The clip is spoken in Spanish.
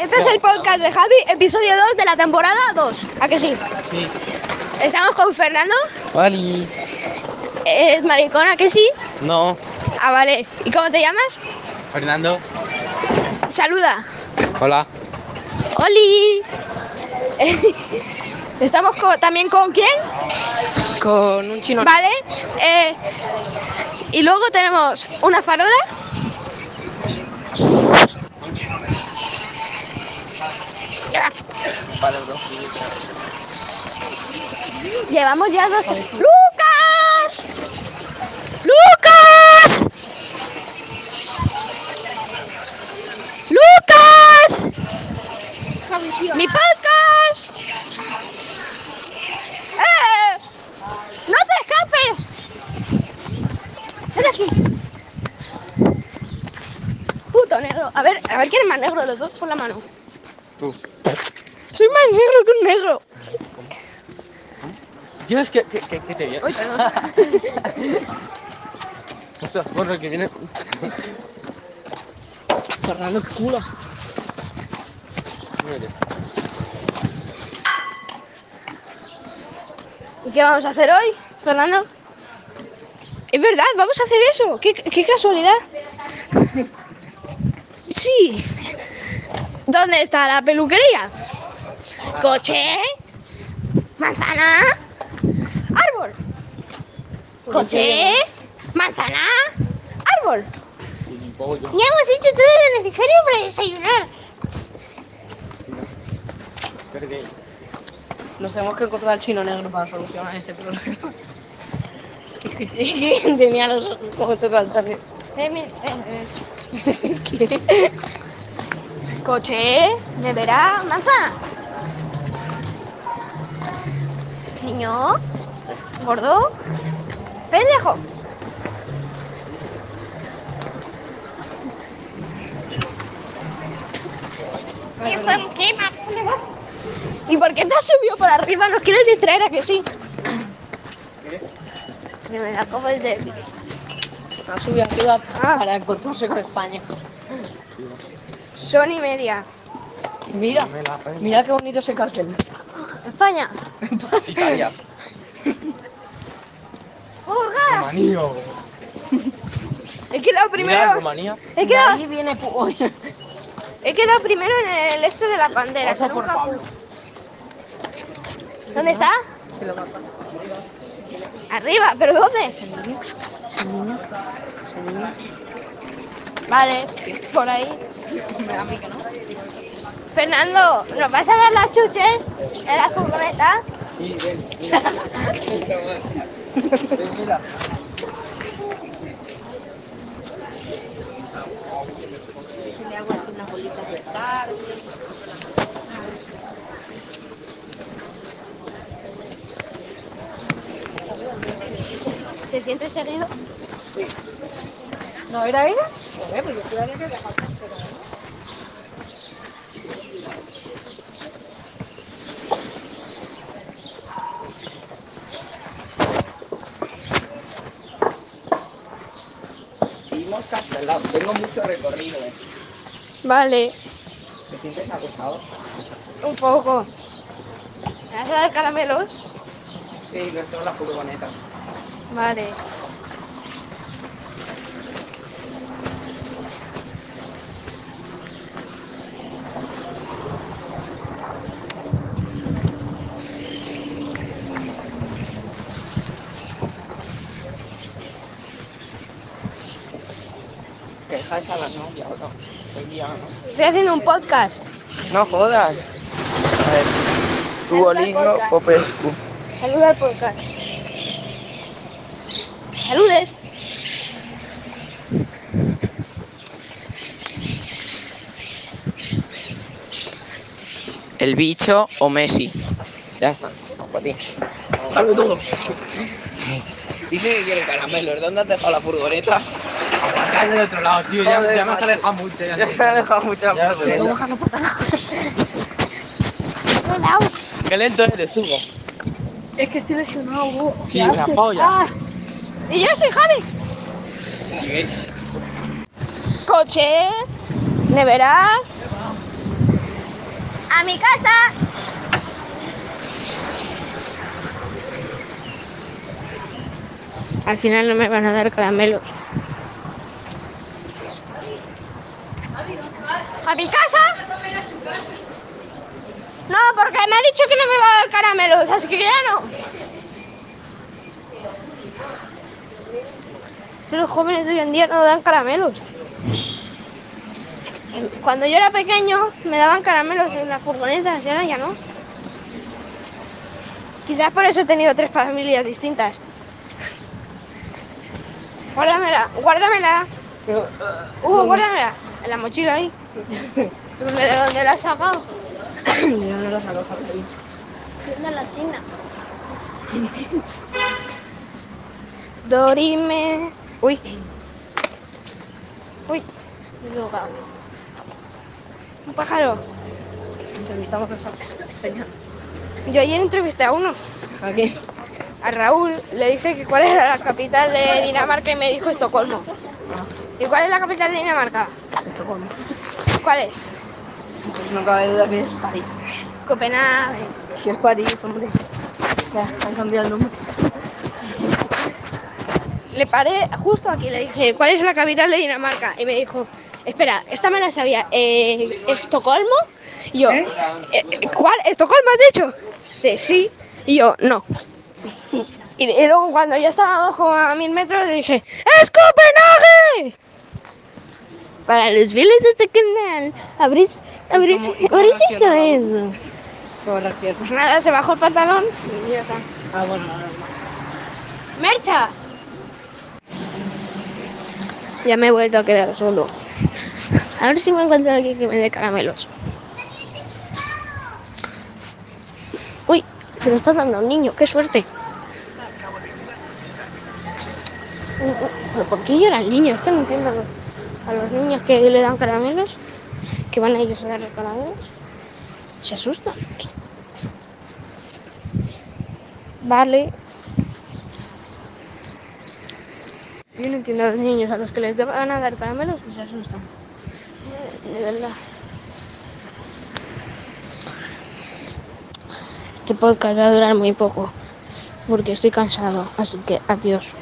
Este es el podcast de Javi, episodio 2 de la temporada 2. ¿A que sí? Sí. Estamos con Fernando. Vale. ¿Es maricón? ¿A que sí? No. Ah, vale. ¿Y cómo te llamas? Fernando. Saluda. Hola. ¡Oli! Estamos co- también con quién? Con un chino. Vale. eh, y luego tenemos una farola. Vale, bro. Llevamos ya dos. ¡Lucas! ¡Lucas! ¡Lucas! ¡Mi podcast! ¡Eh! ¡No te escapes! ¡Ven aquí! Puto negro. A ver, a ver quién es más negro de los dos con la mano. Tú. Soy más negro que un negro. Dios, que, que, que, que te perdón. Ostras, el que viene. Fernando, qué culo. ¿Y qué vamos a hacer hoy, Fernando? Es verdad, vamos a hacer eso. Qué, qué casualidad. Sí. ¿Dónde está la peluquería? Coche. Manzana. Árbol. Coche. Manzana. Árbol. Ya hemos hecho todo lo necesario para desayunar. Nos tenemos que encontrar al chino negro para solucionar este problema. Tenía los ojos como te. Eh, eh, eh. Coche, nevera, manzana. Niño, gordo, pendejo. ¿Y por qué te has subido por arriba? ¿Nos quieres distraer a que sí? Que me la como el débil. Ha subido arriba para encontrarse con España. Son y media. Mira, mira qué bonito ese cartel. España. Es Italia. ¡Hurga! Rumanía. He quedado Mira, primero. Rumanía. He De quedado, ahí viene he quedado primero en el este de la bandera. Pasa que por nunca Pablo. ¿Dónde está? Arriba, ¿pero dónde? Vale, por ahí. Me da a mí que no. Fernando, ¿nos vas a dar las chuches en la furgoneta? Sí, ven. Mira. Ven, mira. Le hago así unas bolitas de sal. ¿Te sientes seguido? ¿No era ella? Joder, pues yo juraría que había faltado, pero no. Vimos Castelao. Tengo mucho recorrido. eh. Vale, ¿Te sientes acosado? un poco. ¿Me vas a dar caramelos? Sí, no tengo la furgoneta. Vale. Dejas a la novia o no. Hoy día no. Estoy haciendo un podcast. No jodas. A ver. Duolingo Popescu. Saluda al podcast. Saludes. El bicho o Messi. Ya está. Para ti. Dale todo. Dice que quiere caramelos. ¿Dónde has dejado la furgoneta? Pasar del otro lado, tío. Ya, Joder, ya me has macho. alejado mucho. Ya, Ya se ha dejado mucha Ya, furgoneta. Qué lento eres, Hugo. Es que estoy lesionado, Hugo. Sí, la polla. Ah, y yo soy Javi. Coche, nevera, a mi casa. Al final no me van a dar caramelos. ¿A mi casa? No, porque me ha dicho que no me va a dar caramelos, así que ya no. Los jóvenes de hoy en día no dan caramelos. Cuando yo era pequeño me daban caramelos en las furgonetas y ahora ya no. Quizás por eso he tenido tres familias distintas. Guárdamela, guárdamela. Uh, guárdamela. En la mochila ahí. ¿Dónde, ¿De dónde la has sacado? yo no lo saco, Javi. De la tina. Dorime. Uy. Uy. equivocado. Un pájaro. Entrevistamos a señora. Yo ayer entrevisté a uno. ¿A quién? A Raúl le dije que cuál era la capital de Dinamarca y me dijo Estocolmo. ¿Y cuál es la capital de Dinamarca? Estocolmo. ¿Cuál es? Pues no cabe duda que es París. Copenhague. Que es París, hombre. Ya, han cambiado el nombre. Le paré justo aquí, le dije, ¿cuál es la capital de Dinamarca? Y me dijo, espera, esta me la sabía, eh, ¿Estocolmo? Y yo, "Eh, eh, ¿cuál? ¿Estocolmo has dicho? Dice, sí. Y yo, no. Y, y luego cuando ya estaba abajo a mil metros le dije, ¡es Copenhague! Para los fieles de este canal, abrís, abrís, abrís esto eso. Pues nada, se bajó el pantalón y ya está. Ah, bueno, no, no. ¡Mercha! Ya me he vuelto a quedar solo. A ver si me encuentro alguien que me dé caramelos. Uy, se lo está dando a un niño, qué suerte. Uh, uh, ¿Pero por qué llora el niño? Es que no entiendo a los niños que le dan caramelos, que van a ellos a darle caramelos. Se asustan. Vale. Yo no entiendo a los niños a los que les van a dar caramelos que se asustan. De verdad. Este podcast va a durar muy poco porque estoy cansado, así que adiós.